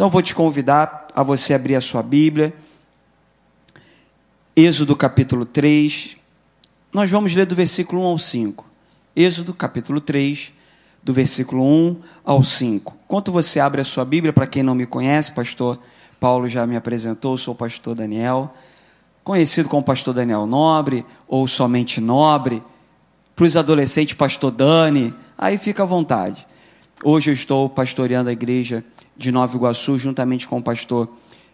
Então vou te convidar a você abrir a sua Bíblia. Êxodo capítulo 3. Nós vamos ler do versículo 1 ao 5. Êxodo capítulo 3, do versículo 1 ao 5. Enquanto você abre a sua Bíblia, para quem não me conhece, pastor Paulo já me apresentou, sou o pastor Daniel, conhecido como pastor Daniel Nobre, ou somente Nobre, para os adolescentes, pastor Dani, aí fica à vontade. Hoje eu estou pastoreando a igreja de Nova Iguaçu, juntamente com o pastor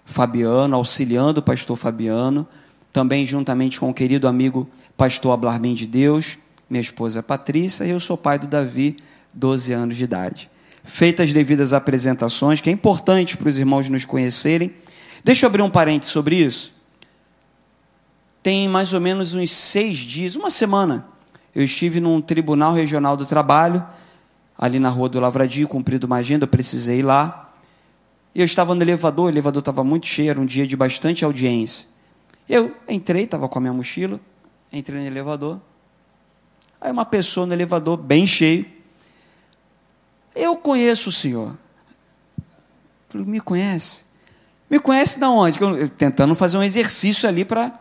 Fabiano, auxiliando o pastor Fabiano, também juntamente com o querido amigo pastor Ablarmin de Deus, minha esposa Patrícia, e eu sou pai do Davi, 12 anos de idade. Feitas as devidas apresentações, que é importante para os irmãos nos conhecerem, deixa eu abrir um parênteses sobre isso. Tem mais ou menos uns seis dias, uma semana, eu estive num tribunal regional do trabalho, ali na rua do Lavradio, cumprido uma agenda, eu precisei ir lá. Eu estava no elevador, o elevador estava muito cheio, era um dia de bastante audiência. Eu entrei, estava com a minha mochila, entrei no elevador. Aí uma pessoa no elevador, bem cheio, eu conheço o senhor. Falei, me conhece? Me conhece da onde? Eu, tentando fazer um exercício ali para.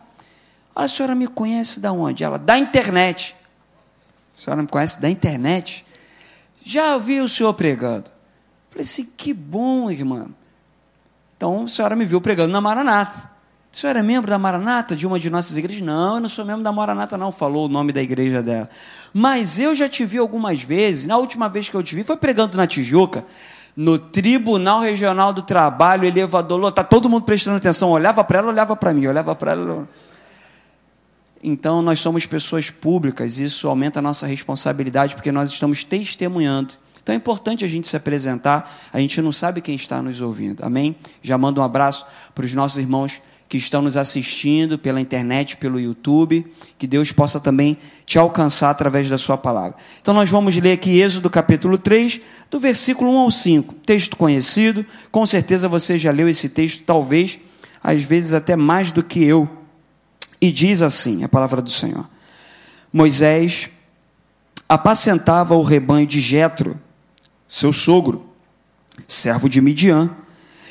a senhora me conhece da onde? Ela, da internet. A senhora me conhece da internet? Já vi o senhor pregando. Falei assim, que bom, irmã. Então a senhora me viu pregando na Maranata. O senhor é membro da Maranata, de uma de nossas igrejas? Não, eu não sou membro da Maranata, não, falou o nome da igreja dela. Mas eu já te vi algumas vezes, na última vez que eu te vi, foi pregando na Tijuca, no Tribunal Regional do Trabalho, elevador, está todo mundo prestando atenção, olhava para ela, olhava para mim, olhava para ela. Então, nós somos pessoas públicas, isso aumenta a nossa responsabilidade, porque nós estamos testemunhando. Então é importante a gente se apresentar, a gente não sabe quem está nos ouvindo, amém? Já mando um abraço para os nossos irmãos que estão nos assistindo pela internet, pelo YouTube, que Deus possa também te alcançar através da sua palavra. Então nós vamos ler aqui Êxodo capítulo 3, do versículo 1 ao 5. Texto conhecido, com certeza você já leu esse texto, talvez, às vezes até mais do que eu. E diz assim, a palavra do Senhor. Moisés apacentava o rebanho de Jetro, seu sogro, servo de Midian,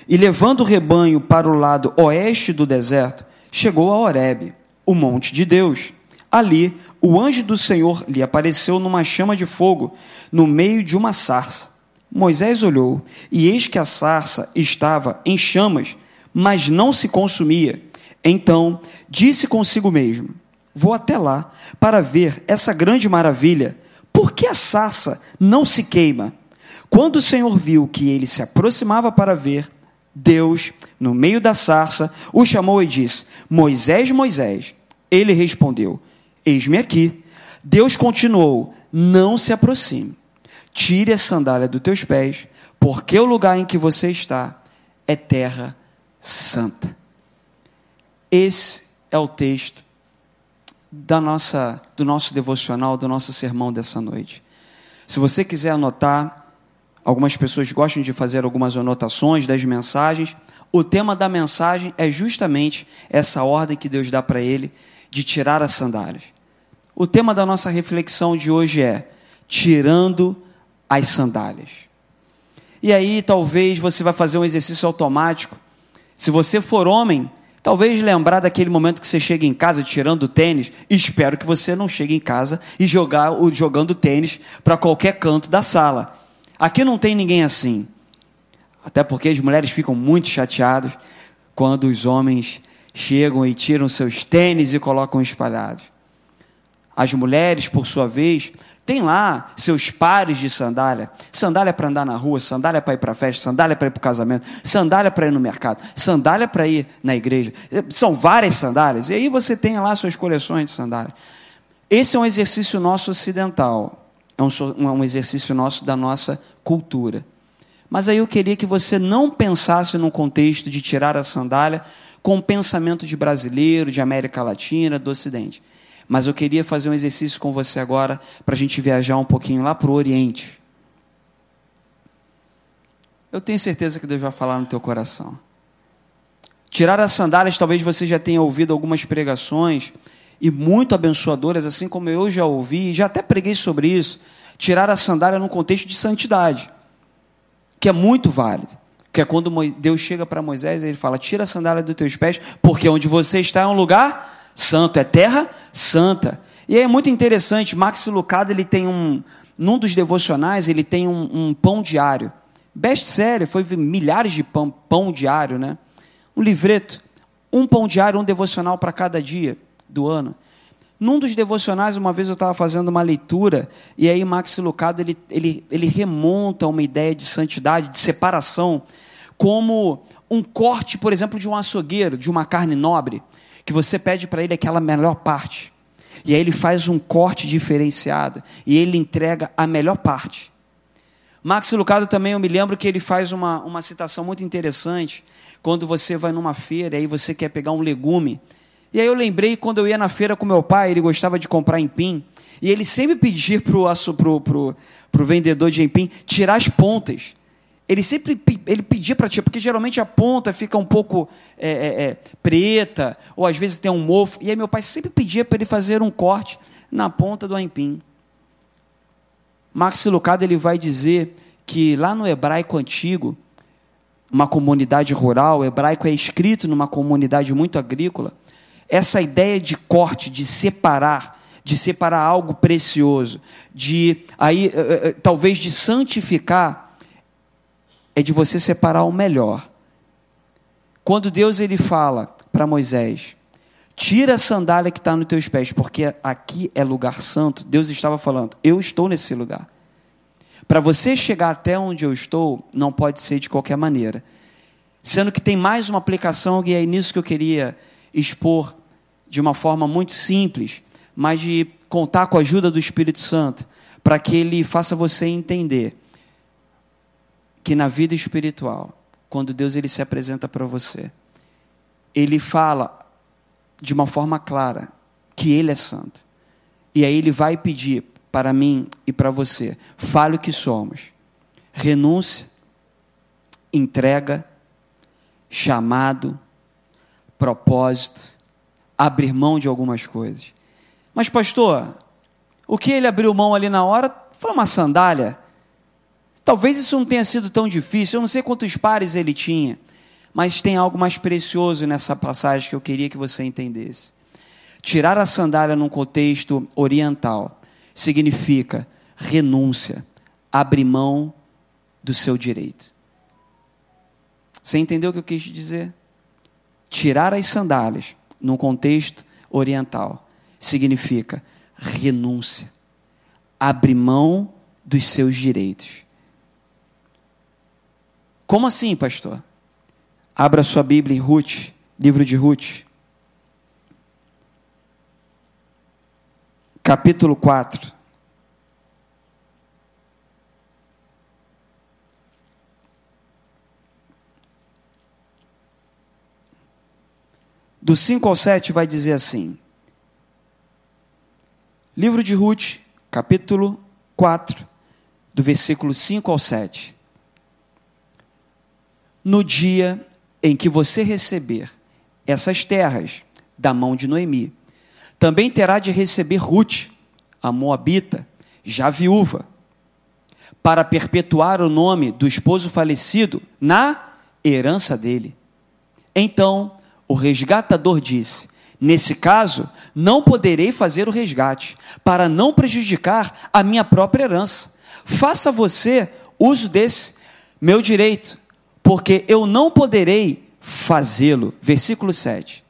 e levando o rebanho para o lado oeste do deserto, chegou a Horebe, o monte de Deus. Ali, o anjo do Senhor lhe apareceu numa chama de fogo, no meio de uma sarça. Moisés olhou, e eis que a sarça estava em chamas, mas não se consumia. Então disse consigo mesmo: Vou até lá para ver essa grande maravilha. Por que a sarça não se queima? Quando o Senhor viu que ele se aproximava para ver, Deus, no meio da sarça, o chamou e disse: Moisés, Moisés. Ele respondeu: Eis-me aqui. Deus continuou: Não se aproxime. Tire a sandália dos teus pés, porque o lugar em que você está é terra santa. Esse é o texto da nossa, do nosso devocional, do nosso sermão dessa noite. Se você quiser anotar, Algumas pessoas gostam de fazer algumas anotações das mensagens. O tema da mensagem é justamente essa ordem que Deus dá para ele de tirar as sandálias. O tema da nossa reflexão de hoje é tirando as sandálias. E aí, talvez você vai fazer um exercício automático. Se você for homem, talvez lembrar daquele momento que você chega em casa tirando o tênis. Espero que você não chegue em casa e jogar jogando tênis para qualquer canto da sala. Aqui não tem ninguém assim. Até porque as mulheres ficam muito chateadas quando os homens chegam e tiram seus tênis e colocam espalhados. As mulheres, por sua vez, têm lá seus pares de sandália. Sandália para andar na rua, sandália para ir para festa, sandália para ir para o casamento, sandália para ir no mercado, sandália para ir na igreja. São várias sandálias. E aí você tem lá suas coleções de sandálias. Esse é um exercício nosso ocidental é um, um exercício nosso da nossa cultura. Mas aí eu queria que você não pensasse num contexto de tirar a sandália com o pensamento de brasileiro, de América Latina, do Ocidente. Mas eu queria fazer um exercício com você agora para a gente viajar um pouquinho lá para o Oriente. Eu tenho certeza que Deus vai falar no teu coração. Tirar as sandálias, talvez você já tenha ouvido algumas pregações e muito abençoadoras, assim como eu já ouvi, já até preguei sobre isso, tirar a sandália num contexto de santidade, que é muito válido. Que é quando Deus chega para Moisés e ele fala: Tira a sandália dos teus pés, porque onde você está é um lugar santo, é terra santa. E é muito interessante, Max Lucado ele tem um, num dos devocionais ele tem um, um pão diário, best-seller, foi milhares de pão, pão diário, né? Um livreto, um pão diário, um devocional para cada dia do ano. Num dos devocionais, uma vez eu estava fazendo uma leitura, e aí Max Lucado ele, ele, ele remonta uma ideia de santidade, de separação, como um corte, por exemplo, de um açougueiro, de uma carne nobre, que você pede para ele aquela melhor parte. E aí ele faz um corte diferenciado, e ele entrega a melhor parte. Max Lucado também, eu me lembro que ele faz uma, uma citação muito interessante, quando você vai numa feira e aí você quer pegar um legume, e aí eu lembrei quando eu ia na feira com meu pai, ele gostava de comprar empim, e ele sempre pedia para o pro, pro, pro vendedor de empim tirar as pontas. Ele sempre ele pedia para tirar, porque geralmente a ponta fica um pouco é, é, é, preta, ou às vezes tem um mofo. E aí meu pai sempre pedia para ele fazer um corte na ponta do empim. Max Lucado ele vai dizer que lá no hebraico antigo, uma comunidade rural, o hebraico é escrito numa comunidade muito agrícola, essa ideia de corte, de separar, de separar algo precioso, de aí eh, eh, eh, talvez de santificar, é de você separar o melhor. Quando Deus ele fala para Moisés, tira a sandália que está nos teus pés, porque aqui é lugar santo. Deus estava falando, eu estou nesse lugar. Para você chegar até onde eu estou, não pode ser de qualquer maneira. Sendo que tem mais uma aplicação, e é nisso que eu queria expor de uma forma muito simples, mas de contar com a ajuda do Espírito Santo, para que ele faça você entender que na vida espiritual, quando Deus ele se apresenta para você, ele fala de uma forma clara que ele é santo. E aí ele vai pedir para mim e para você, fale o que somos. Renúncia, entrega, chamado, propósito, abrir mão de algumas coisas. Mas, pastor, o que ele abriu mão ali na hora foi uma sandália. Talvez isso não tenha sido tão difícil, eu não sei quantos pares ele tinha, mas tem algo mais precioso nessa passagem que eu queria que você entendesse. Tirar a sandália num contexto oriental significa renúncia, abrir mão do seu direito. Você entendeu o que eu quis dizer? Tirar as sandálias, num contexto oriental, significa renúncia, abrir mão dos seus direitos. Como assim, pastor? Abra sua Bíblia em Ruth, livro de Ruth. Capítulo 4. Do 5 ao 7 vai dizer assim: Livro de Ruth, capítulo 4, do versículo 5 ao 7. No dia em que você receber essas terras da mão de Noemi, também terá de receber Ruth, a Moabita, já viúva, para perpetuar o nome do esposo falecido na herança dele. Então o resgatador disse: Nesse caso, não poderei fazer o resgate, para não prejudicar a minha própria herança. Faça você uso desse meu direito, porque eu não poderei fazê-lo. Versículo 7.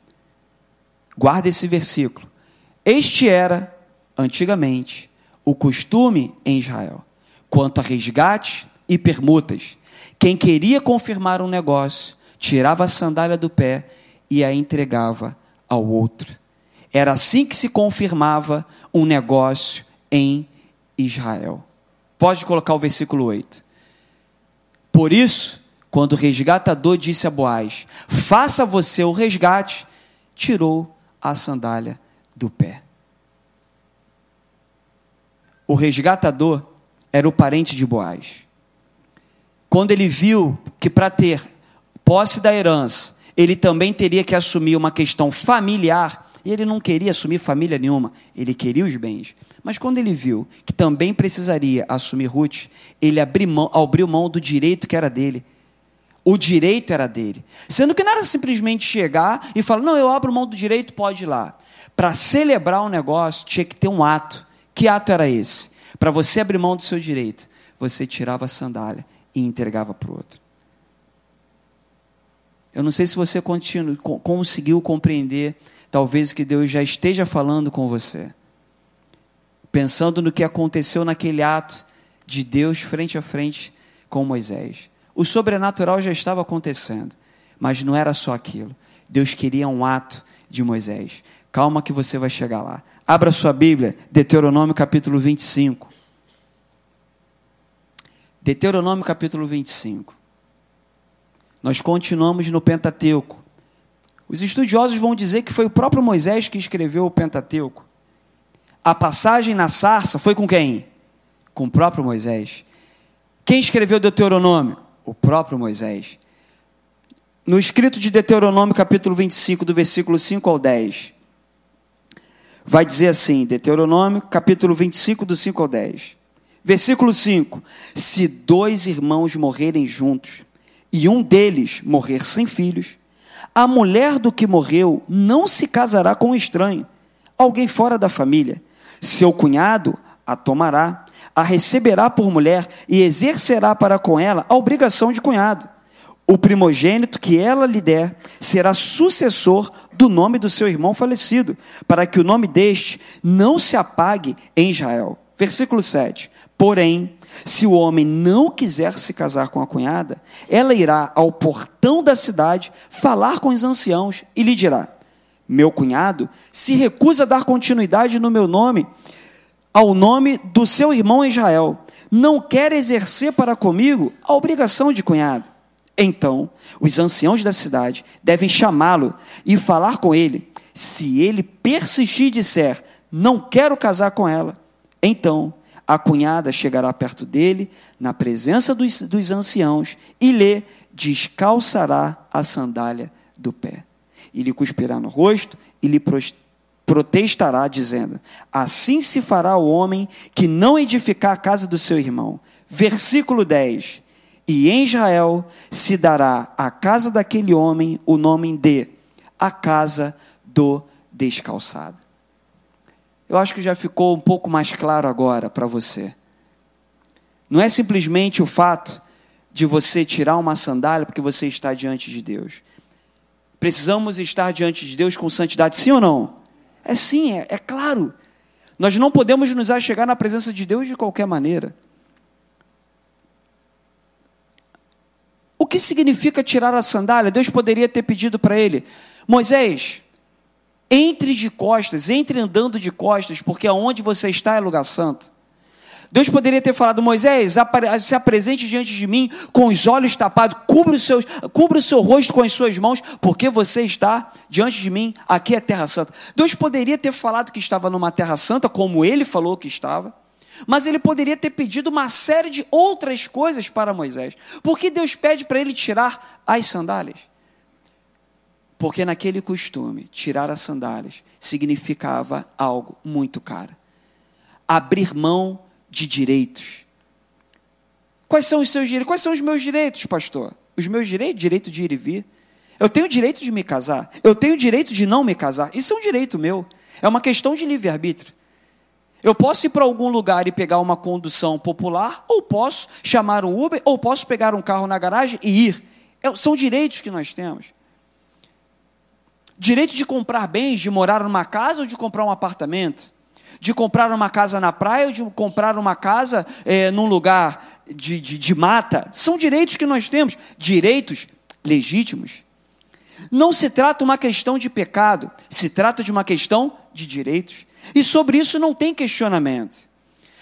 Guarda esse versículo. Este era, antigamente, o costume em Israel, quanto a resgate e permutas. Quem queria confirmar um negócio, tirava a sandália do pé e a entregava ao outro. Era assim que se confirmava um negócio em Israel. Pode colocar o versículo 8. Por isso, quando o resgatador disse a Boaz: Faça você o resgate, tirou a sandália do pé. O resgatador era o parente de Boaz. Quando ele viu que para ter posse da herança, ele também teria que assumir uma questão familiar. E ele não queria assumir família nenhuma, ele queria os bens. Mas quando ele viu que também precisaria assumir Ruth, ele abriu mão, abriu mão do direito que era dele. O direito era dele. Sendo que não era simplesmente chegar e falar: não, eu abro mão do direito, pode ir lá. Para celebrar o um negócio, tinha que ter um ato. Que ato era esse? Para você abrir mão do seu direito, você tirava a sandália e entregava para o outro. Eu não sei se você conseguiu compreender, talvez que Deus já esteja falando com você. Pensando no que aconteceu naquele ato de Deus frente a frente com Moisés. O sobrenatural já estava acontecendo, mas não era só aquilo. Deus queria um ato de Moisés. Calma que você vai chegar lá. Abra sua Bíblia, Deuteronômio capítulo 25. Deuteronômio capítulo 25. Nós continuamos no Pentateuco. Os estudiosos vão dizer que foi o próprio Moisés que escreveu o Pentateuco. A passagem na sarça foi com quem? Com o próprio Moisés. Quem escreveu Deuteronômio? o próprio Moisés. No escrito de Deuteronômio, capítulo 25, do versículo 5 ao 10, vai dizer assim: Deuteronômio, capítulo 25, do 5 ao 10. Versículo 5: Se dois irmãos morrerem juntos, e um deles morrer sem filhos, a mulher do que morreu não se casará com um estranho, alguém fora da família. Seu cunhado a tomará a receberá por mulher e exercerá para com ela a obrigação de cunhado. O primogênito que ela lhe der será sucessor do nome do seu irmão falecido, para que o nome deste não se apague em Israel. Versículo 7. Porém, se o homem não quiser se casar com a cunhada, ela irá ao portão da cidade falar com os anciãos e lhe dirá: Meu cunhado se recusa a dar continuidade no meu nome ao nome do seu irmão Israel, não quer exercer para comigo a obrigação de cunhado. Então, os anciãos da cidade devem chamá-lo e falar com ele. Se ele persistir e disser, não quero casar com ela, então a cunhada chegará perto dele, na presença dos, dos anciãos, e lhe descalçará a sandália do pé. E lhe cuspirá no rosto e lhe protestará, dizendo: Assim se fará o homem que não edificar a casa do seu irmão. Versículo 10: E em Israel se dará à casa daquele homem o nome de a casa do descalçado. Eu acho que já ficou um pouco mais claro agora para você. Não é simplesmente o fato de você tirar uma sandália porque você está diante de Deus. Precisamos estar diante de Deus com santidade, sim ou não? É sim, é, é claro. Nós não podemos nos achegar na presença de Deus de qualquer maneira. O que significa tirar a sandália? Deus poderia ter pedido para ele: Moisés, entre de costas, entre andando de costas, porque aonde você está é lugar santo. Deus poderia ter falado, Moisés, se apresente diante de mim com os olhos tapados, cubra cubra o seu rosto com as suas mãos, porque você está diante de mim, aqui é terra santa. Deus poderia ter falado que estava numa terra santa, como ele falou que estava, mas ele poderia ter pedido uma série de outras coisas para Moisés. Por que Deus pede para ele tirar as sandálias? Porque naquele costume, tirar as sandálias significava algo muito caro. Abrir mão de direitos. Quais são os seus direitos? Quais são os meus direitos, pastor? Os meus direitos? Direito de ir e vir. Eu tenho o direito de me casar. Eu tenho o direito de não me casar. Isso é um direito meu. É uma questão de livre-arbítrio. Eu posso ir para algum lugar e pegar uma condução popular, ou posso chamar um Uber, ou posso pegar um carro na garagem e ir. É, são direitos que nós temos. Direito de comprar bens, de morar numa casa ou de comprar um apartamento de comprar uma casa na praia ou de comprar uma casa é, num lugar de, de, de mata. São direitos que nós temos, direitos legítimos. Não se trata uma questão de pecado, se trata de uma questão de direitos. E sobre isso não tem questionamento.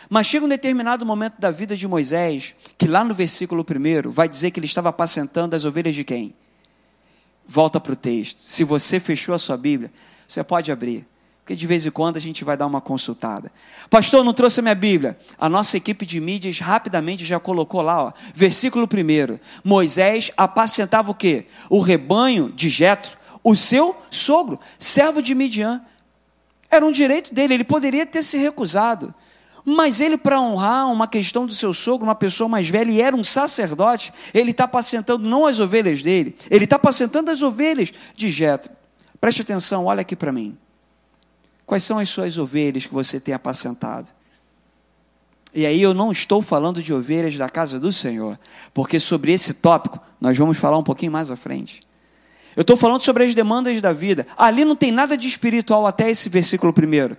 Mas chega um determinado momento da vida de Moisés, que lá no versículo 1 vai dizer que ele estava apacentando as ovelhas de quem? Volta para o texto. Se você fechou a sua Bíblia, você pode abrir. Porque de vez em quando a gente vai dar uma consultada. Pastor, não trouxe a minha Bíblia. A nossa equipe de mídias rapidamente já colocou lá, ó, versículo 1. Moisés apacentava o quê? O rebanho de Jetro, o seu sogro, servo de Midian. Era um direito dele, ele poderia ter se recusado. Mas ele, para honrar uma questão do seu sogro, uma pessoa mais velha, e era um sacerdote, ele está apacentando não as ovelhas dele, ele está apacentando as ovelhas de Jetro. Preste atenção, olha aqui para mim. Quais são as suas ovelhas que você tem apacentado? E aí eu não estou falando de ovelhas da casa do Senhor, porque sobre esse tópico nós vamos falar um pouquinho mais à frente. Eu estou falando sobre as demandas da vida. Ali não tem nada de espiritual até esse versículo primeiro.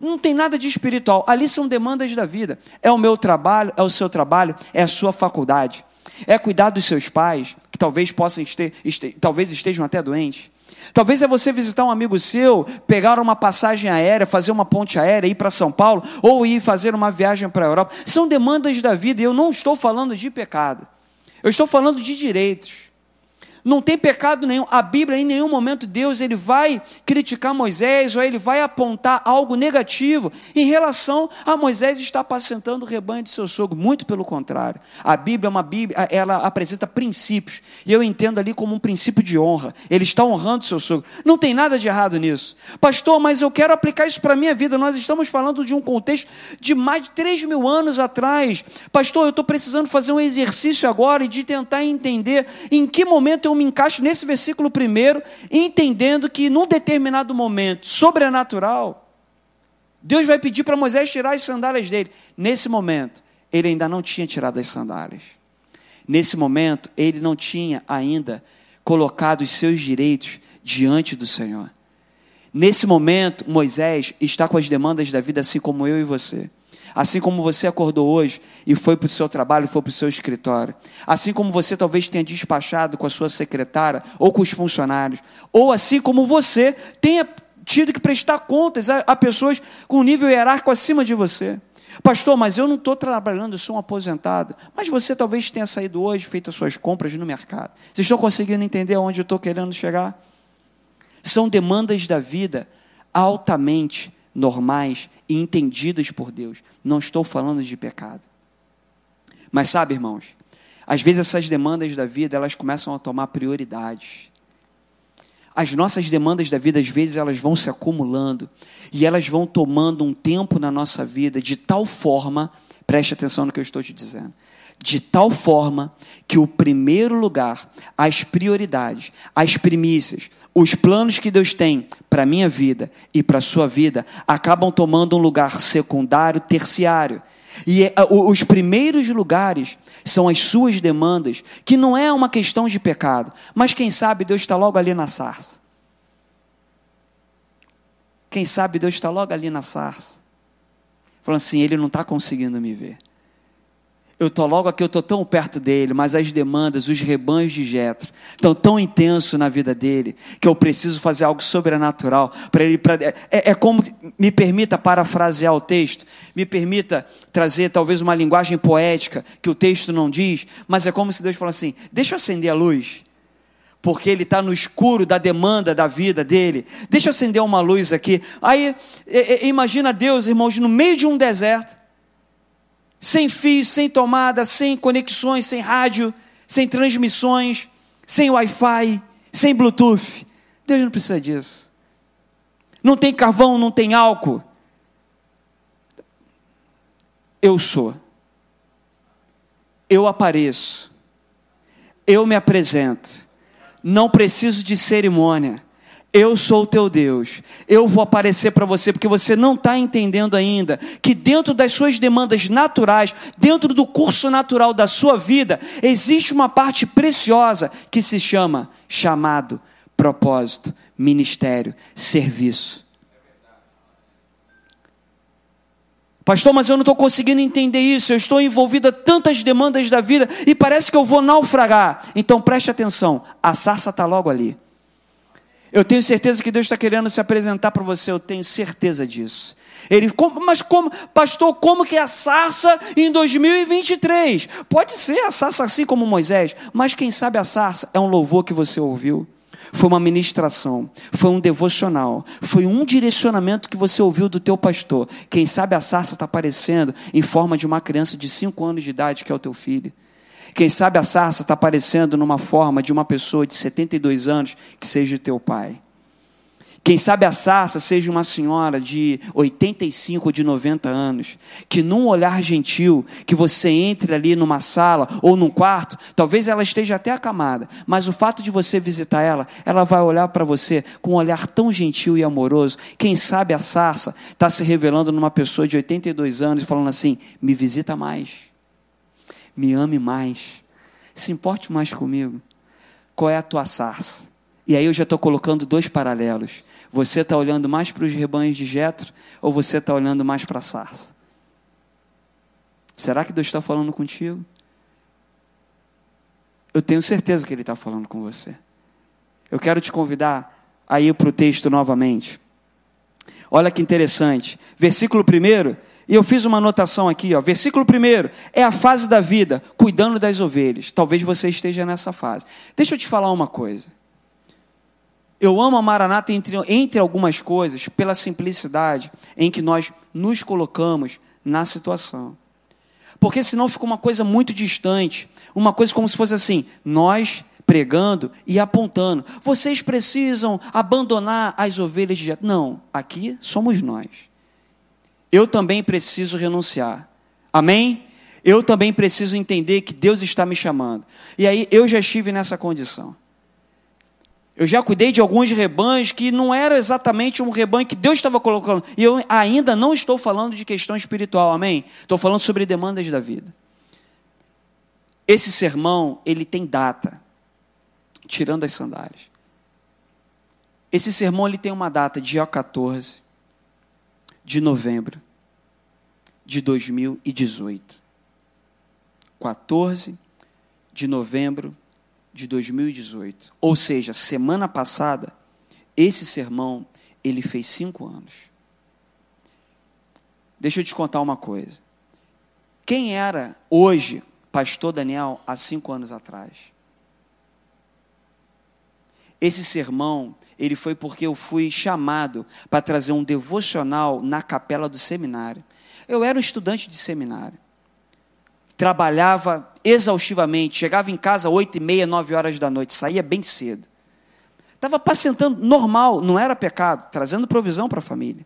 Não tem nada de espiritual. Ali são demandas da vida. É o meu trabalho, é o seu trabalho, é a sua faculdade. É cuidar dos seus pais, que talvez possam este, este, talvez estejam até doentes. Talvez é você visitar um amigo seu, pegar uma passagem aérea, fazer uma ponte aérea, ir para São Paulo, ou ir fazer uma viagem para a Europa. São demandas da vida, eu não estou falando de pecado. Eu estou falando de direitos. Não tem pecado nenhum. A Bíblia, em nenhum momento, Deus ele vai criticar Moisés ou ele vai apontar algo negativo em relação a Moisés estar apacentando o rebanho de seu sogro. Muito pelo contrário. A Bíblia é uma Bíblia, ela apresenta princípios. E eu entendo ali como um princípio de honra. Ele está honrando seu sogro. Não tem nada de errado nisso. Pastor, mas eu quero aplicar isso para a minha vida. Nós estamos falando de um contexto de mais de 3 mil anos atrás. Pastor, eu estou precisando fazer um exercício agora e de tentar entender em que momento eu me encaixo nesse versículo primeiro, entendendo que num determinado momento sobrenatural, Deus vai pedir para Moisés tirar as sandálias dele. Nesse momento, ele ainda não tinha tirado as sandálias. Nesse momento, ele não tinha ainda colocado os seus direitos diante do Senhor. Nesse momento, Moisés está com as demandas da vida, assim como eu e você. Assim como você acordou hoje e foi para o seu trabalho, foi para o seu escritório. Assim como você talvez tenha despachado com a sua secretária ou com os funcionários. Ou assim como você tenha tido que prestar contas a, pessoas com nível hierárquico acima de você. Pastor, mas eu não estou trabalhando, eu sou um aposentado. Mas você talvez tenha saído hoje, feito as suas compras no mercado. Vocês estão conseguindo entender aonde eu estou querendo chegar? São demandas da vida altamente normais e entendidas por Deus. Não estou falando de pecado. Mas sabe, irmãos, às vezes essas demandas da vida, elas começam a tomar prioridades. As nossas demandas da vida, às vezes, elas vão se acumulando e elas vão tomando um tempo na nossa vida de tal forma, preste atenção no que eu estou te dizendo, de tal forma que o primeiro lugar, as prioridades, as primícias, os planos que Deus tem para a minha vida e para a sua vida acabam tomando um lugar secundário, terciário. E é, os primeiros lugares são as suas demandas, que não é uma questão de pecado, mas quem sabe Deus está logo ali na sarça. Quem sabe Deus está logo ali na sarça, falando assim: Ele não está conseguindo me ver. Eu estou logo aqui, eu estou tão perto dele, mas as demandas, os rebanhos de Jetro estão tão intensos na vida dele que eu preciso fazer algo sobrenatural para ele. Pra, é, é, como me permita parafrasear o texto, me permita trazer talvez uma linguagem poética que o texto não diz, mas é como se Deus falasse assim: deixa eu acender a luz, porque ele está no escuro da demanda da vida dele. Deixa eu acender uma luz aqui. Aí é, é, imagina Deus, irmãos, no meio de um deserto sem fios, sem tomada, sem conexões, sem rádio, sem transmissões, sem Wi-Fi, sem Bluetooth. Deus não precisa disso. Não tem carvão, não tem álcool. Eu sou. Eu apareço. Eu me apresento. Não preciso de cerimônia. Eu sou o teu Deus. Eu vou aparecer para você, porque você não está entendendo ainda que dentro das suas demandas naturais, dentro do curso natural da sua vida, existe uma parte preciosa que se chama chamado, propósito, ministério, serviço. Pastor, mas eu não estou conseguindo entender isso. Eu estou envolvido a tantas demandas da vida e parece que eu vou naufragar. Então preste atenção: a sarça está logo ali. Eu tenho certeza que Deus está querendo se apresentar para você, eu tenho certeza disso. Ele, como, mas como, pastor, como que é a sarça em 2023? Pode ser a sarça assim como Moisés, mas quem sabe a sarça é um louvor que você ouviu, foi uma ministração, foi um devocional, foi um direcionamento que você ouviu do teu pastor. Quem sabe a sarça está aparecendo em forma de uma criança de 5 anos de idade, que é o teu filho. Quem sabe a sarça está aparecendo numa forma de uma pessoa de 72 anos que seja o teu pai. Quem sabe a sarça seja uma senhora de 85 ou de 90 anos, que num olhar gentil, que você entre ali numa sala ou num quarto, talvez ela esteja até acamada, mas o fato de você visitar ela, ela vai olhar para você com um olhar tão gentil e amoroso. Quem sabe a sarça está se revelando numa pessoa de 82 anos e falando assim: me visita mais, me ame mais, se importe mais comigo. Qual é a tua sarça? E aí eu já estou colocando dois paralelos. Você está olhando mais para os rebanhos de Jetro ou você está olhando mais para a sarça? Será que Deus está falando contigo? Eu tenho certeza que Ele está falando com você. Eu quero te convidar a ir para o texto novamente. Olha que interessante. Versículo 1, e eu fiz uma anotação aqui, ó. Versículo 1 é a fase da vida, cuidando das ovelhas. Talvez você esteja nessa fase. Deixa eu te falar uma coisa. Eu amo a Maranata entre, entre algumas coisas, pela simplicidade em que nós nos colocamos na situação. Porque senão fica uma coisa muito distante, uma coisa como se fosse assim: nós pregando e apontando. Vocês precisam abandonar as ovelhas de Não, aqui somos nós. Eu também preciso renunciar. Amém? Eu também preciso entender que Deus está me chamando. E aí eu já estive nessa condição. Eu já cuidei de alguns rebanhos que não era exatamente um rebanho que Deus estava colocando. E eu ainda não estou falando de questão espiritual, amém? Estou falando sobre demandas da vida. Esse sermão, ele tem data, tirando as sandálias. Esse sermão ele tem uma data, dia 14 de novembro de 2018. 14 de novembro de 2018. Ou seja, semana passada, esse sermão, ele fez cinco anos. Deixa eu te contar uma coisa. Quem era hoje pastor Daniel há cinco anos atrás? Esse sermão, ele foi porque eu fui chamado para trazer um devocional na capela do seminário. Eu era um estudante de seminário trabalhava exaustivamente, chegava em casa oito e meia, nove horas da noite, saía bem cedo. Estava pacientando normal, não era pecado, trazendo provisão para a família.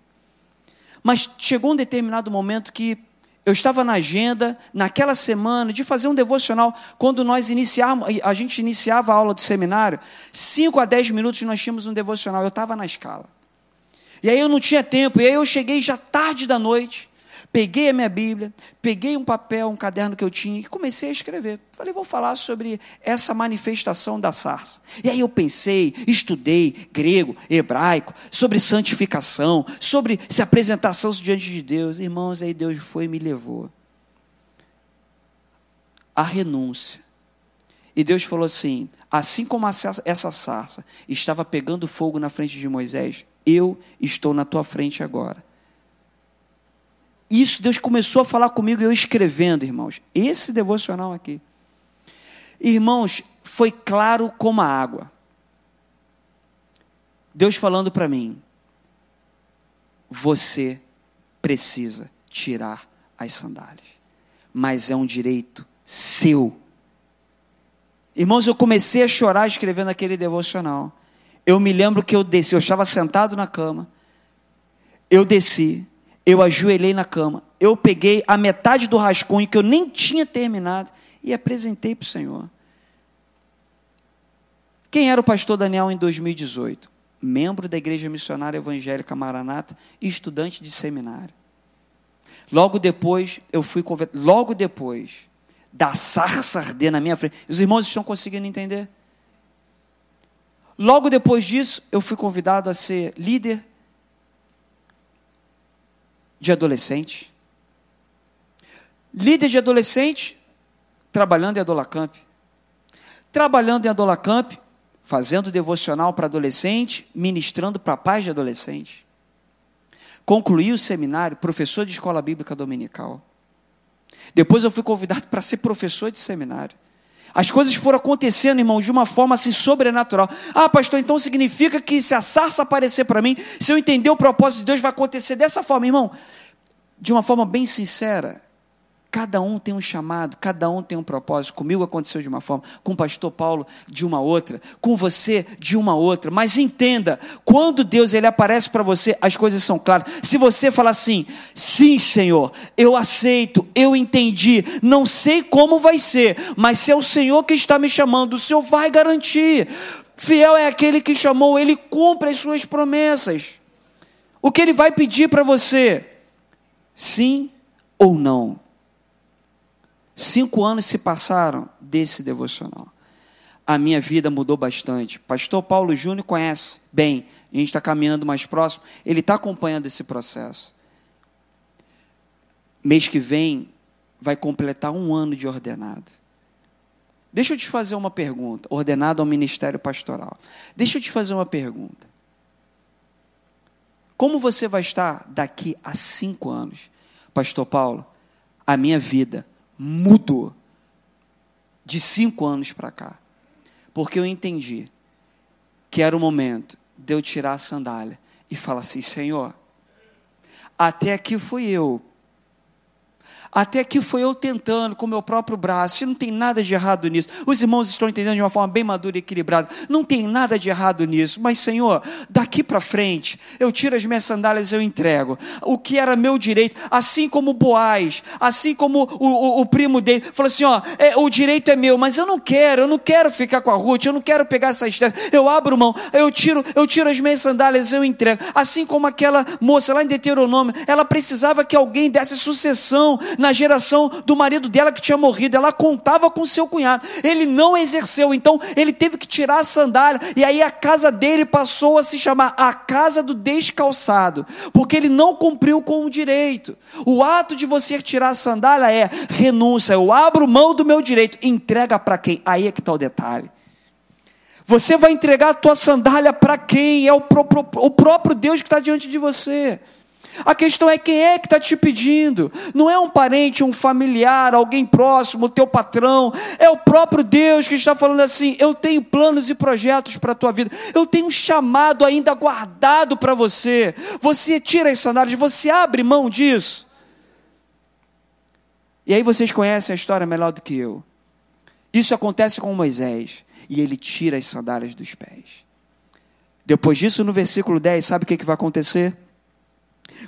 Mas chegou um determinado momento que eu estava na agenda, naquela semana, de fazer um devocional. Quando nós iniciamos, a gente iniciava a aula do seminário, cinco a dez minutos nós tínhamos um devocional. Eu estava na escala. E aí eu não tinha tempo, e aí eu cheguei já tarde da noite. Peguei a minha Bíblia, peguei um papel, um caderno que eu tinha e comecei a escrever. Falei, vou falar sobre essa manifestação da sarça. E aí eu pensei, estudei grego, hebraico, sobre santificação, sobre se apresentação diante de Deus. Irmãos, aí Deus foi e me levou. A renúncia. E Deus falou assim: assim como essa sarça estava pegando fogo na frente de Moisés, eu estou na tua frente agora isso Deus começou a falar comigo, eu escrevendo, irmãos. Esse devocional aqui. Irmãos, foi claro como a água. Deus falando para mim: você precisa tirar as sandálias, mas é um direito seu. Irmãos, eu comecei a chorar escrevendo aquele devocional. Eu me lembro que eu desci, eu estava sentado na cama, eu desci, eu ajoelhei na cama, eu peguei a metade do rascunho que eu nem tinha terminado e apresentei para o Senhor. Quem era o pastor Daniel em 2018? Membro da Igreja Missionária Evangélica Maranata e estudante de seminário. Logo depois, eu fui convidado, logo depois da sarça arder na minha frente. Os irmãos estão conseguindo entender? Logo depois disso, eu fui convidado a ser líder de adolescente. Líder de adolescente, trabalhando em Adolacamp. Trabalhando em Adolacamp, fazendo devocional para adolescente, ministrando para pais de adolescente. Concluí o seminário, professor de escola bíblica dominical. Depois eu fui convidado para ser professor de seminário. As coisas foram acontecendo, irmão, de uma forma assim sobrenatural. Ah, pastor, então significa que se a sarça aparecer para mim, se eu entender o propósito de Deus, vai acontecer dessa forma, irmão. De uma forma bem sincera, Cada um tem um chamado, cada um tem um propósito. Comigo aconteceu de uma forma, com o pastor Paulo de uma outra, com você de uma outra. Mas entenda, quando Deus ele aparece para você, as coisas são claras. Se você falar assim: "Sim, Senhor, eu aceito, eu entendi, não sei como vai ser, mas se é o Senhor que está me chamando, o Senhor vai garantir". Fiel é aquele que chamou, ele cumpre as suas promessas. O que ele vai pedir para você? Sim ou não? Cinco anos se passaram desse devocional. A minha vida mudou bastante. Pastor Paulo Júnior conhece bem, a gente está caminhando mais próximo, ele está acompanhando esse processo. Mês que vem vai completar um ano de ordenado. Deixa eu te fazer uma pergunta, ordenado ao ministério pastoral. Deixa eu te fazer uma pergunta. Como você vai estar daqui a cinco anos? Pastor Paulo, a minha vida mudou de cinco anos para cá. Porque eu entendi que era o momento de eu tirar a sandália e falar assim: Senhor, até aqui fui eu, até que foi eu tentando com o meu próprio braço, e não tem nada de errado nisso. Os irmãos estão entendendo de uma forma bem madura e equilibrada. Não tem nada de errado nisso. Mas, Senhor, daqui para frente, eu tiro as minhas sandálias e eu entrego. O que era meu direito, assim como Boaz, assim como o, o, o primo dele, falou assim: ó, é, o direito é meu, mas eu não quero, eu não quero ficar com a Ruth, eu não quero pegar essa estrela. Eu abro mão, eu tiro, eu tiro as minhas sandálias e eu entrego. Assim como aquela moça lá em Deuteronômio, ela precisava que alguém desse sucessão na geração do marido dela que tinha morrido. Ela contava com seu cunhado. Ele não exerceu, então ele teve que tirar a sandália. E aí a casa dele passou a se chamar a casa do descalçado, porque ele não cumpriu com o direito. O ato de você tirar a sandália é renúncia. Eu abro mão do meu direito. Entrega para quem? Aí é que está o detalhe. Você vai entregar a tua sandália para quem? É o próprio, o próprio Deus que está diante de você. A questão é quem é que está te pedindo. Não é um parente, um familiar, alguém próximo, o teu patrão. É o próprio Deus que está falando assim: eu tenho planos e projetos para a tua vida. Eu tenho um chamado ainda guardado para você. Você tira as sandálias, você abre mão disso. E aí vocês conhecem a história melhor do que eu. Isso acontece com Moisés. E ele tira as sandálias dos pés. Depois disso, no versículo 10, sabe o que, que vai acontecer?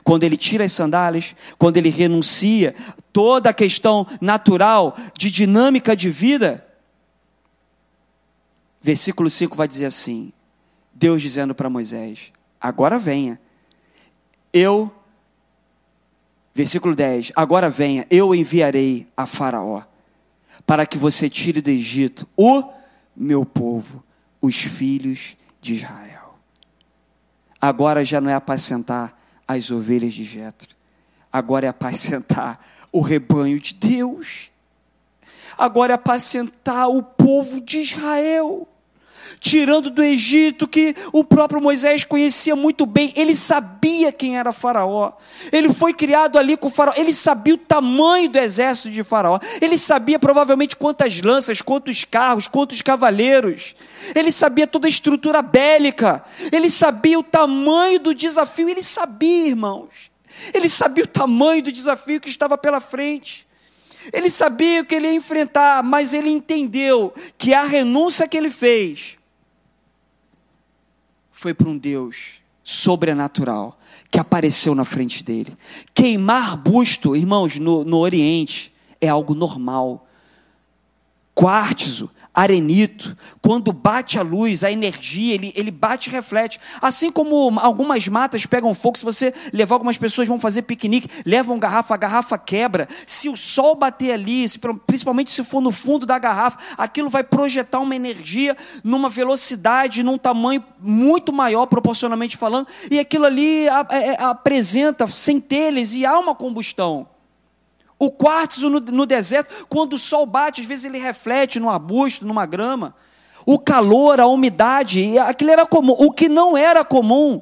Quando ele tira as sandálias, quando ele renuncia toda a questão natural de dinâmica de vida. Versículo 5 vai dizer assim: Deus dizendo para Moisés: Agora venha, eu. Versículo 10: Agora venha, eu enviarei a Faraó, para que você tire do Egito o meu povo, os filhos de Israel. Agora já não é apacentar as ovelhas de Jetro. Agora é apacentar o rebanho de Deus. Agora é apacentar o povo de Israel tirando do Egito, que o próprio Moisés conhecia muito bem, ele sabia quem era Faraó, ele foi criado ali com Faraó, ele sabia o tamanho do exército de Faraó, ele sabia provavelmente quantas lanças, quantos carros, quantos cavaleiros, ele sabia toda a estrutura bélica, ele sabia o tamanho do desafio, ele sabia, irmãos, ele sabia o tamanho do desafio que estava pela frente. Ele sabia o que ele ia enfrentar, mas ele entendeu que a renúncia que ele fez foi para um Deus sobrenatural que apareceu na frente dele. Queimar busto, irmãos, no, no Oriente é algo normal. Quartzo arenito, quando bate a luz, a energia, ele, ele bate e reflete. Assim como algumas matas pegam fogo, se você levar algumas pessoas vão fazer piquenique, levam garrafa, a garrafa quebra. Se o sol bater ali, se, principalmente se for no fundo da garrafa, aquilo vai projetar uma energia numa velocidade, num tamanho muito maior, proporcionalmente falando, e aquilo ali apresenta centelhas e há uma combustão. O quartzo no, no deserto, quando o sol bate, às vezes ele reflete no arbusto, numa grama. O calor, a umidade, aquilo era comum. O que não era comum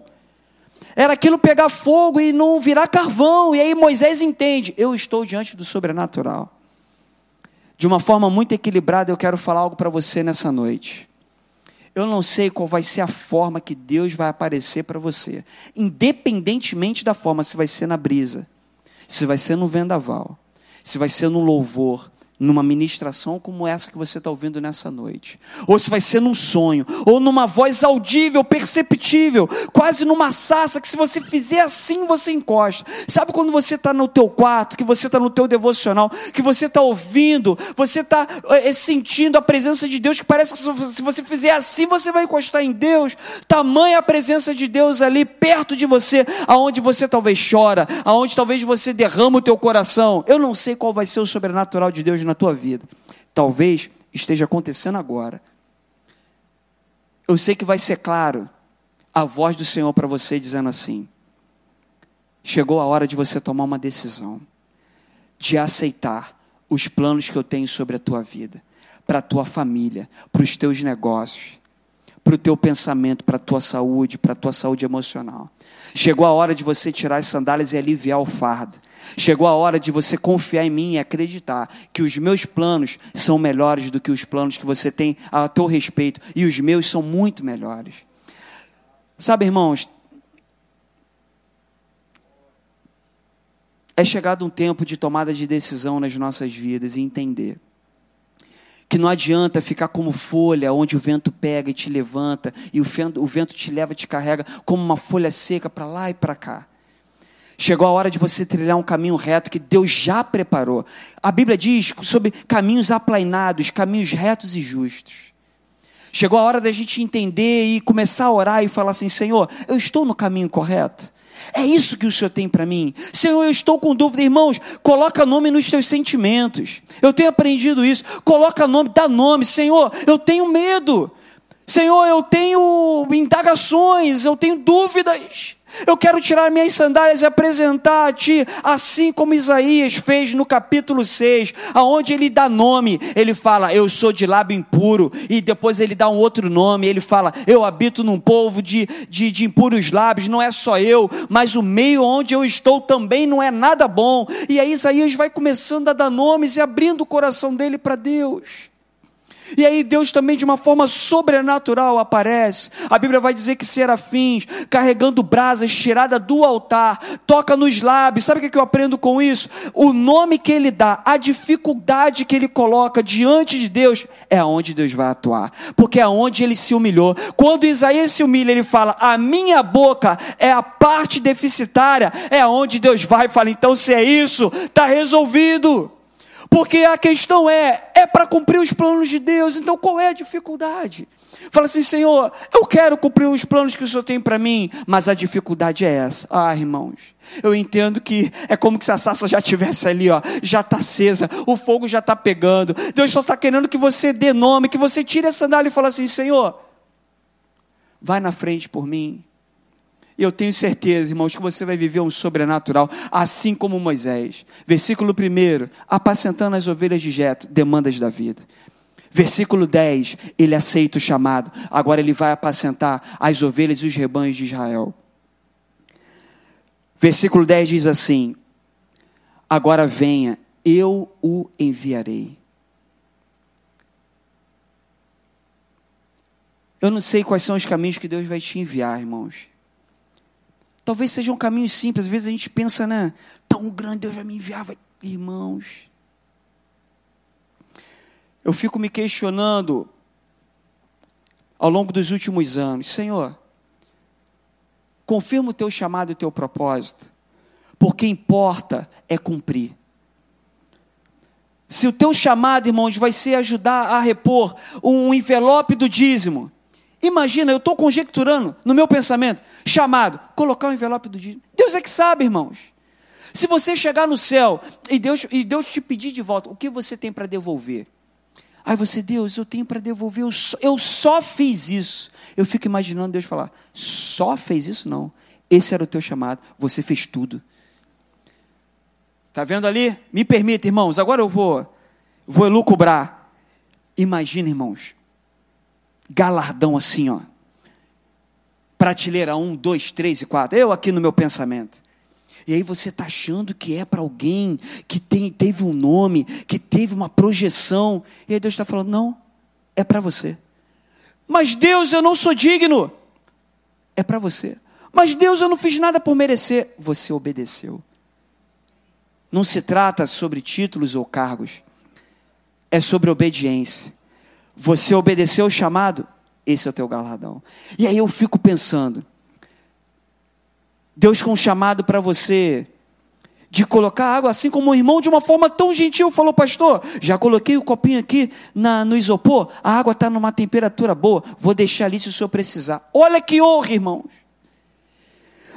era aquilo pegar fogo e não virar carvão. E aí Moisés entende: eu estou diante do sobrenatural. De uma forma muito equilibrada, eu quero falar algo para você nessa noite. Eu não sei qual vai ser a forma que Deus vai aparecer para você, independentemente da forma, se vai ser na brisa, se vai ser no vendaval, se vai ser no louvor, numa ministração como essa que você está ouvindo nessa noite, ou se vai ser num sonho, ou numa voz audível, perceptível, quase numa sassa que se você fizer assim você encosta. Sabe quando você está no teu quarto, que você está no teu devocional, que você está ouvindo, você está é, sentindo a presença de Deus, que parece que se você fizer assim você vai encostar em Deus. Tamanha a presença de Deus ali perto de você, aonde você talvez chora, aonde talvez você derrama o teu coração. Eu não sei qual vai ser o sobrenatural de Deus na tua vida. Talvez esteja acontecendo agora. Eu sei que vai ser claro a voz do Senhor para você dizendo assim: chegou a hora de você tomar uma decisão, de aceitar os planos que eu tenho sobre a tua vida, para a tua família, para os teus negócios, para o teu pensamento, para a tua saúde, para a tua saúde emocional. Chegou a hora de você tirar as sandálias e aliviar o fardo. Chegou a hora de você confiar em mim e acreditar que os meus planos são melhores do que os planos que você tem a teu respeito, e os meus são muito melhores. Sabe, irmãos, é chegado um tempo de tomada de decisão nas nossas vidas e entender que não adianta ficar como folha, onde o vento pega e te levanta, e o vento, o vento te leva e te carrega como uma folha seca para lá e para cá. Chegou a hora de você trilhar um caminho reto que Deus já preparou. A Bíblia diz sobre caminhos aplainados, caminhos retos e justos. Chegou a hora da gente entender e começar a orar e falar assim: Senhor, eu estou no caminho correto? É isso que o Senhor tem para mim. Senhor, eu estou com dúvida, irmãos. Coloca nome nos teus sentimentos. Eu tenho aprendido isso. Coloca nome, dá nome. Senhor, eu tenho medo. Senhor, eu tenho indagações, eu tenho dúvidas. Eu quero tirar minhas sandálias e apresentar a ti, assim como Isaías fez no capítulo 6, aonde ele dá nome, ele fala, eu sou de lábio impuro, e depois ele dá um outro nome, ele fala, eu habito num povo de, de, de impuros lábios, não é só eu, mas o meio onde eu estou também não é nada bom. E aí Isaías vai começando a dar nomes e abrindo o coração dele para Deus. E aí Deus também de uma forma sobrenatural aparece. A Bíblia vai dizer que serafins, carregando brasas tirada do altar, toca nos lábios. Sabe o que eu aprendo com isso? O nome que ele dá, a dificuldade que ele coloca diante de Deus, é aonde Deus vai atuar. Porque é aonde ele se humilhou. Quando Isaías se humilha, ele fala: "A minha boca é a parte deficitária". É aonde Deus vai fala: "Então se é isso, está resolvido". Porque a questão é, é para cumprir os planos de Deus, então qual é a dificuldade? Fala assim, Senhor, eu quero cumprir os planos que o Senhor tem para mim, mas a dificuldade é essa. Ah, irmãos, eu entendo que é como se a sassa já estivesse ali, ó, já está acesa, o fogo já está pegando. Deus só está querendo que você dê nome, que você tire a sandália e fale assim, Senhor, vai na frente por mim, eu tenho certeza, irmãos, que você vai viver um sobrenatural, assim como Moisés. Versículo 1: apacentando as ovelhas de Jeto, demandas da vida. Versículo 10, ele aceita o chamado. Agora ele vai apacentar as ovelhas e os rebanhos de Israel. Versículo 10 diz assim: Agora venha, eu o enviarei. Eu não sei quais são os caminhos que Deus vai te enviar, irmãos. Talvez seja um caminho simples. Às vezes a gente pensa, né? Tão grande Deus vai me enviar. Vai... Irmãos. Eu fico me questionando ao longo dos últimos anos: Senhor, confirma o teu chamado e o teu propósito, porque importa é cumprir. Se o teu chamado, irmãos, vai ser ajudar a repor um envelope do dízimo, Imagina, eu estou conjecturando no meu pensamento, chamado, colocar o envelope do dízimo. Deus é que sabe, irmãos. Se você chegar no céu e Deus, e Deus te pedir de volta, o que você tem para devolver? Aí você, Deus, eu tenho para devolver, eu só, eu só fiz isso. Eu fico imaginando Deus falar: só fez isso? Não. Esse era o teu chamado, você fez tudo. Está vendo ali? Me permita, irmãos, agora eu vou, vou elucubrar. Imagina, irmãos, galardão assim, ó. Prateleira 1, 2, 3 e 4. Eu aqui no meu pensamento. E aí você está achando que é para alguém que tem, teve um nome, que teve uma projeção. E aí Deus está falando, não, é para você. Mas Deus, eu não sou digno. É para você. Mas Deus, eu não fiz nada por merecer. Você obedeceu. Não se trata sobre títulos ou cargos, é sobre obediência. Você obedeceu o chamado, esse é o teu galardão. E aí eu fico pensando, Deus com um chamado para você de colocar água, assim como o irmão, de uma forma tão gentil, falou, pastor, já coloquei o copinho aqui na, no isopor, a água está numa temperatura boa, vou deixar ali se o senhor precisar. Olha que honra, irmãos.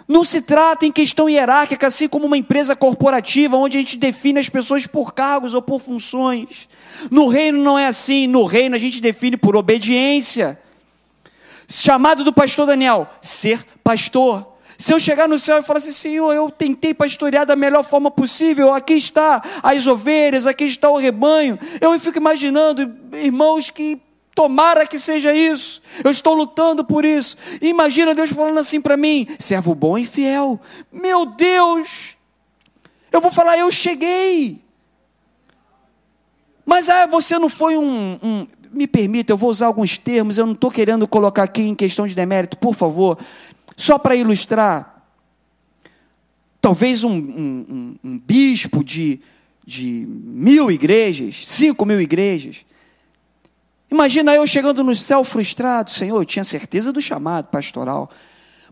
Não se trata em questão hierárquica, assim como uma empresa corporativa, onde a gente define as pessoas por cargos ou por funções. No reino não é assim. No reino a gente define por obediência. Chamado do pastor Daniel, ser pastor. Se eu chegar no céu e falar assim, Senhor, eu tentei pastorear da melhor forma possível, aqui está as ovelhas, aqui está o rebanho. Eu fico imaginando, irmãos, que tomara que seja isso. Eu estou lutando por isso. imagina Deus falando assim para mim: servo bom e fiel. Meu Deus! Eu vou falar, eu cheguei. Mas ah, você não foi um, um me permita, eu vou usar alguns termos, eu não estou querendo colocar aqui em questão de demérito, por favor. Só para ilustrar, talvez um, um, um, bispo de, de mil igrejas, cinco mil igrejas. Imagina eu chegando no céu frustrado, Senhor, eu tinha certeza do chamado pastoral,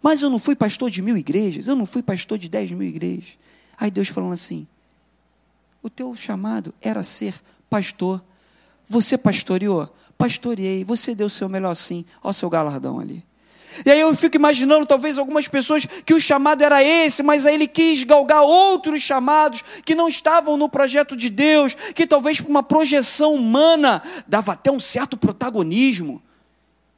mas eu não fui pastor de mil igrejas, eu não fui pastor de dez mil igrejas. Aí Deus falando assim: o teu chamado era ser pastor. Você pastoreou? Pastoreei. Você deu o seu melhor sim. Olha o seu galardão ali. E aí eu fico imaginando, talvez, algumas pessoas que o chamado era esse, mas aí ele quis galgar outros chamados que não estavam no projeto de Deus, que talvez por uma projeção humana dava até um certo protagonismo.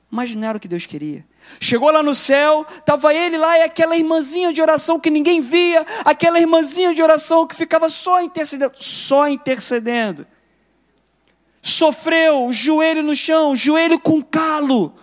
Mas não era o que Deus queria. Chegou lá no céu, estava ele lá e aquela irmãzinha de oração que ninguém via, aquela irmãzinha de oração que ficava só intercedendo, só intercedendo. Sofreu, joelho no chão, joelho com calo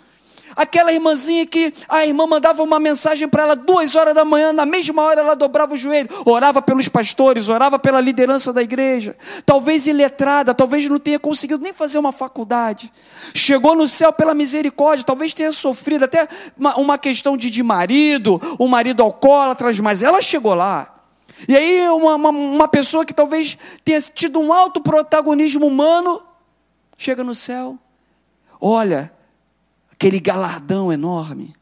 Aquela irmãzinha que a irmã mandava uma mensagem para ela duas horas da manhã, na mesma hora ela dobrava o joelho, orava pelos pastores, orava pela liderança da igreja. Talvez iletrada, talvez não tenha conseguido nem fazer uma faculdade. Chegou no céu pela misericórdia, talvez tenha sofrido até uma, uma questão de, de marido, um marido alcoólatra, mas ela chegou lá. E aí, uma, uma, uma pessoa que talvez tenha tido um alto protagonismo humano, chega no céu, olha, aquele galardão enorme.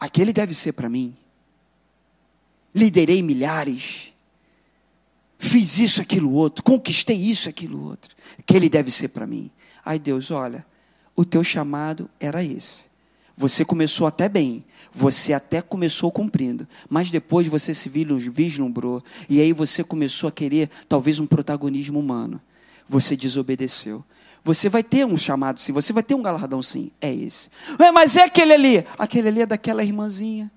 Aquele deve ser para mim. Liderei milhares. Fiz isso, aquilo outro. Conquistei isso, aquilo outro. Aquele deve ser para mim. Ai, Deus, olha, o teu chamado era esse. Você começou até bem, você até começou cumprindo, mas depois você se vislumbrou e aí você começou a querer talvez um protagonismo humano. Você desobedeceu. Você vai ter um chamado sim, você vai ter um galardão sim. É esse. É, mas é aquele ali. Aquele ali é daquela irmãzinha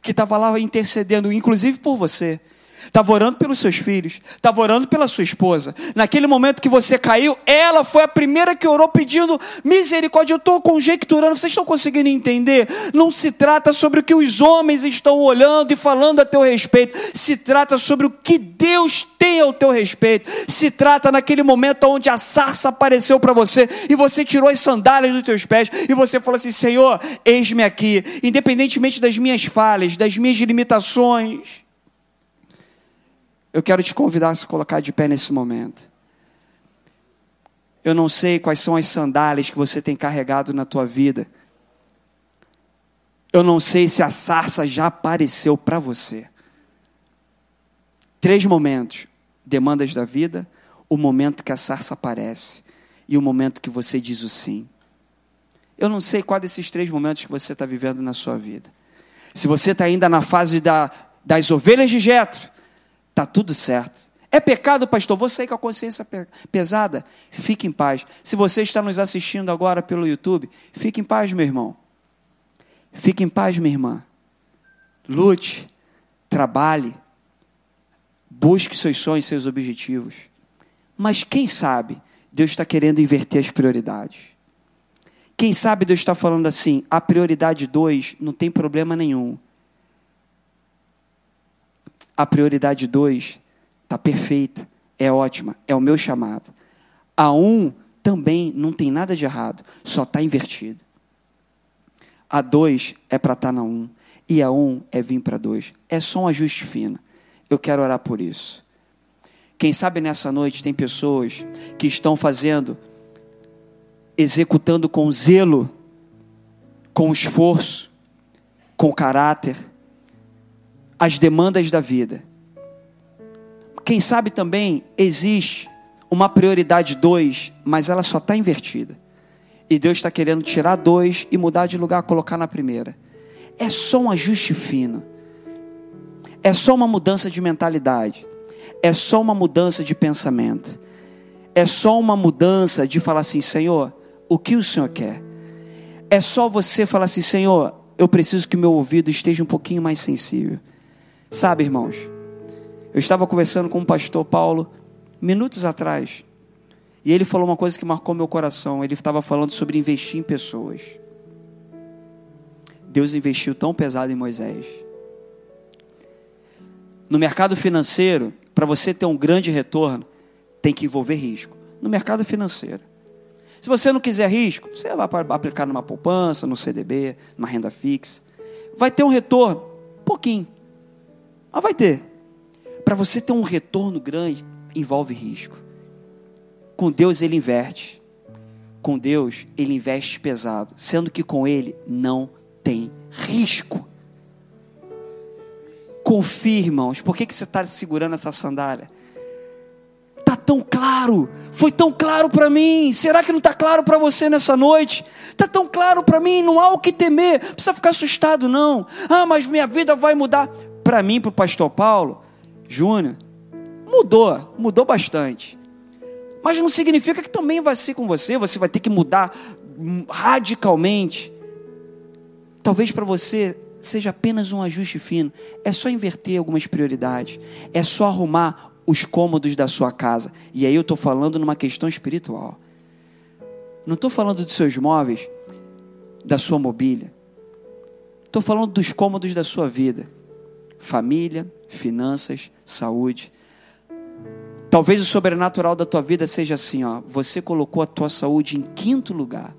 que estava lá intercedendo, inclusive por você. Estava orando pelos seus filhos, estava orando pela sua esposa. Naquele momento que você caiu, ela foi a primeira que orou pedindo misericórdia. Eu estou conjecturando, vocês estão conseguindo entender? Não se trata sobre o que os homens estão olhando e falando a teu respeito, se trata sobre o que Deus tem ao teu respeito. Se trata naquele momento onde a sarça apareceu para você e você tirou as sandálias dos teus pés e você falou assim: Senhor, eis-me aqui, independentemente das minhas falhas, das minhas limitações eu quero te convidar a se colocar de pé nesse momento. Eu não sei quais são as sandálias que você tem carregado na tua vida. Eu não sei se a sarça já apareceu para você. Três momentos: demandas da vida, o momento que a sarça aparece e o momento que você diz o sim. Eu não sei qual desses três momentos que você está vivendo na sua vida. Se você está ainda na fase da, das ovelhas de Jetro, Está tudo certo. É pecado, pastor? Você aí com a consciência pesada? Fique em paz. Se você está nos assistindo agora pelo YouTube, fique em paz, meu irmão. Fique em paz, minha irmã. Lute, trabalhe, busque seus sonhos, seus objetivos. Mas quem sabe Deus está querendo inverter as prioridades. Quem sabe Deus está falando assim: a prioridade 2 não tem problema nenhum a prioridade 2 está perfeita, é ótima, é o meu chamado. A 1 um, também não tem nada de errado, só está invertido. A 2 é para estar tá na 1 um, e a 1 um é vir para 2. É só um ajuste fino. Eu quero orar por isso. Quem sabe nessa noite tem pessoas que estão fazendo, executando com zelo, com esforço, com caráter, as demandas da vida. Quem sabe também existe uma prioridade dois, mas ela só está invertida. E Deus está querendo tirar dois e mudar de lugar, colocar na primeira. É só um ajuste fino. É só uma mudança de mentalidade. É só uma mudança de pensamento. É só uma mudança de falar assim: Senhor, o que o Senhor quer? É só você falar assim: Senhor, eu preciso que meu ouvido esteja um pouquinho mais sensível. Sabe, irmãos, eu estava conversando com o pastor Paulo minutos atrás. E ele falou uma coisa que marcou meu coração. Ele estava falando sobre investir em pessoas. Deus investiu tão pesado em Moisés. No mercado financeiro, para você ter um grande retorno, tem que envolver risco. No mercado financeiro. Se você não quiser risco, você vai aplicar numa poupança, no CDB, numa renda fixa. Vai ter um retorno, pouquinho. Mas vai ter. Para você ter um retorno grande, envolve risco. Com Deus ele inverte. Com Deus ele investe pesado, sendo que com ele não tem risco. Confia, irmãos, por que, que você está segurando essa sandália? Está tão claro, foi tão claro para mim. Será que não está claro para você nessa noite? Está tão claro para mim, não há o que temer, precisa ficar assustado, não. Ah, mas minha vida vai mudar para mim, para o pastor Paulo Júnior, mudou, mudou bastante. Mas não significa que também vai ser com você, você vai ter que mudar radicalmente. Talvez para você seja apenas um ajuste fino, é só inverter algumas prioridades, é só arrumar os cômodos da sua casa. E aí eu estou falando numa questão espiritual. Não estou falando dos seus móveis, da sua mobília. Estou falando dos cômodos da sua vida família, finanças, saúde. Talvez o sobrenatural da tua vida seja assim, ó, você colocou a tua saúde em quinto lugar.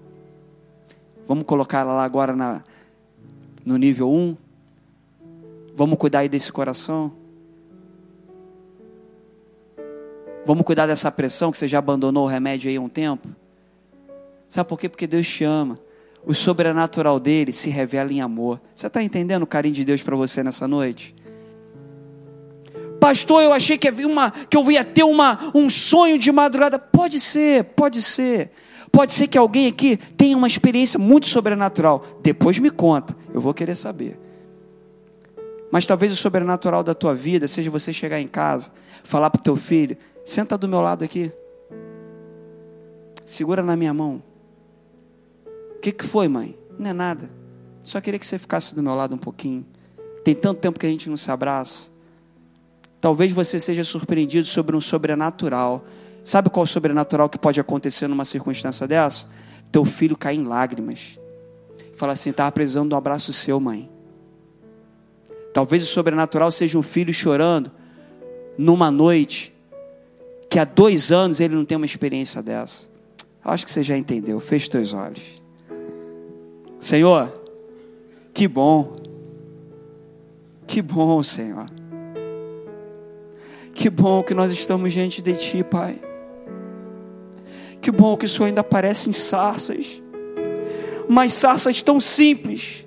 Vamos colocar ela lá agora na, no nível 1. Um. Vamos cuidar aí desse coração. Vamos cuidar dessa pressão que você já abandonou o remédio aí há um tempo. Sabe por quê? Porque Deus te ama o sobrenatural dele se revela em amor. Você está entendendo o carinho de Deus para você nessa noite? Pastor, eu achei que, havia uma, que eu ia ter uma, um sonho de madrugada. Pode ser, pode ser. Pode ser que alguém aqui tenha uma experiência muito sobrenatural. Depois me conta, eu vou querer saber. Mas talvez o sobrenatural da tua vida seja você chegar em casa, falar para o teu filho: senta do meu lado aqui, segura na minha mão que, que foi, mãe? Não é nada. Só queria que você ficasse do meu lado um pouquinho. Tem tanto tempo que a gente não se abraça. Talvez você seja surpreendido sobre um sobrenatural. Sabe qual sobrenatural que pode acontecer numa circunstância dessa? Teu filho cair em lágrimas. Fala assim: estava precisando de um abraço seu, mãe. Talvez o sobrenatural seja um filho chorando numa noite que há dois anos ele não tem uma experiência dessa. Acho que você já entendeu. Feche teus olhos. Senhor, que bom, que bom, Senhor. Que bom que nós estamos diante de Ti, Pai. Que bom que o Senhor ainda aparece em sarças, mas sarças tão simples,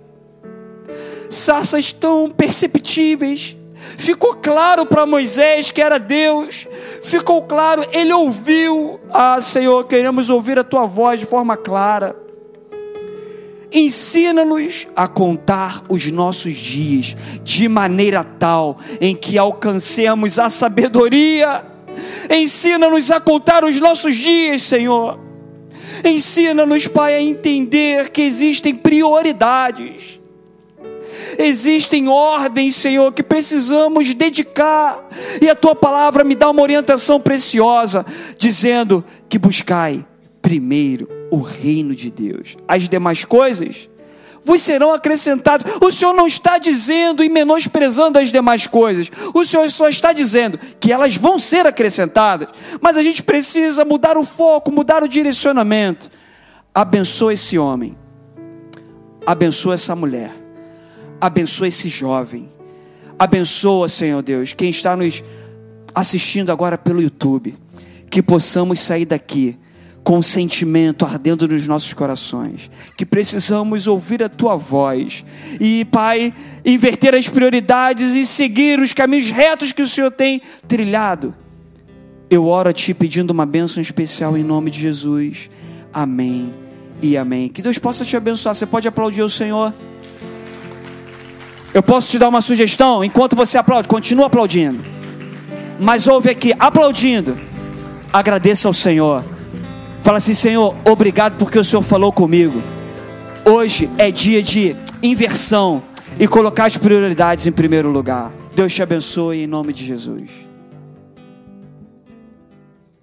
sarças tão perceptíveis. Ficou claro para Moisés que era Deus, ficou claro, ele ouviu. Ah, Senhor, queremos ouvir a Tua voz de forma clara. Ensina-nos a contar os nossos dias de maneira tal em que alcancemos a sabedoria. Ensina-nos a contar os nossos dias, Senhor. Ensina-nos, Pai, a entender que existem prioridades. Existem ordens, Senhor, que precisamos dedicar. E a tua palavra me dá uma orientação preciosa, dizendo que buscai primeiro o reino de Deus. As demais coisas vos serão acrescentadas. O Senhor não está dizendo e menosprezando as demais coisas. O Senhor só está dizendo que elas vão ser acrescentadas. Mas a gente precisa mudar o foco, mudar o direcionamento. Abençoa esse homem. Abençoa essa mulher. Abençoa esse jovem. Abençoa, Senhor Deus, quem está nos assistindo agora pelo YouTube, que possamos sair daqui com sentimento ardendo nos nossos corações, que precisamos ouvir a tua voz e, Pai, inverter as prioridades e seguir os caminhos retos que o Senhor tem trilhado. Eu oro a Ti pedindo uma bênção especial em nome de Jesus. Amém e amém. Que Deus possa te abençoar. Você pode aplaudir o Senhor. Eu posso te dar uma sugestão? Enquanto você aplaude, continua aplaudindo. Mas ouve aqui, aplaudindo. Agradeça ao Senhor. Fala assim, Senhor, obrigado porque o Senhor falou comigo. Hoje é dia de inversão e colocar as prioridades em primeiro lugar. Deus te abençoe em nome de Jesus.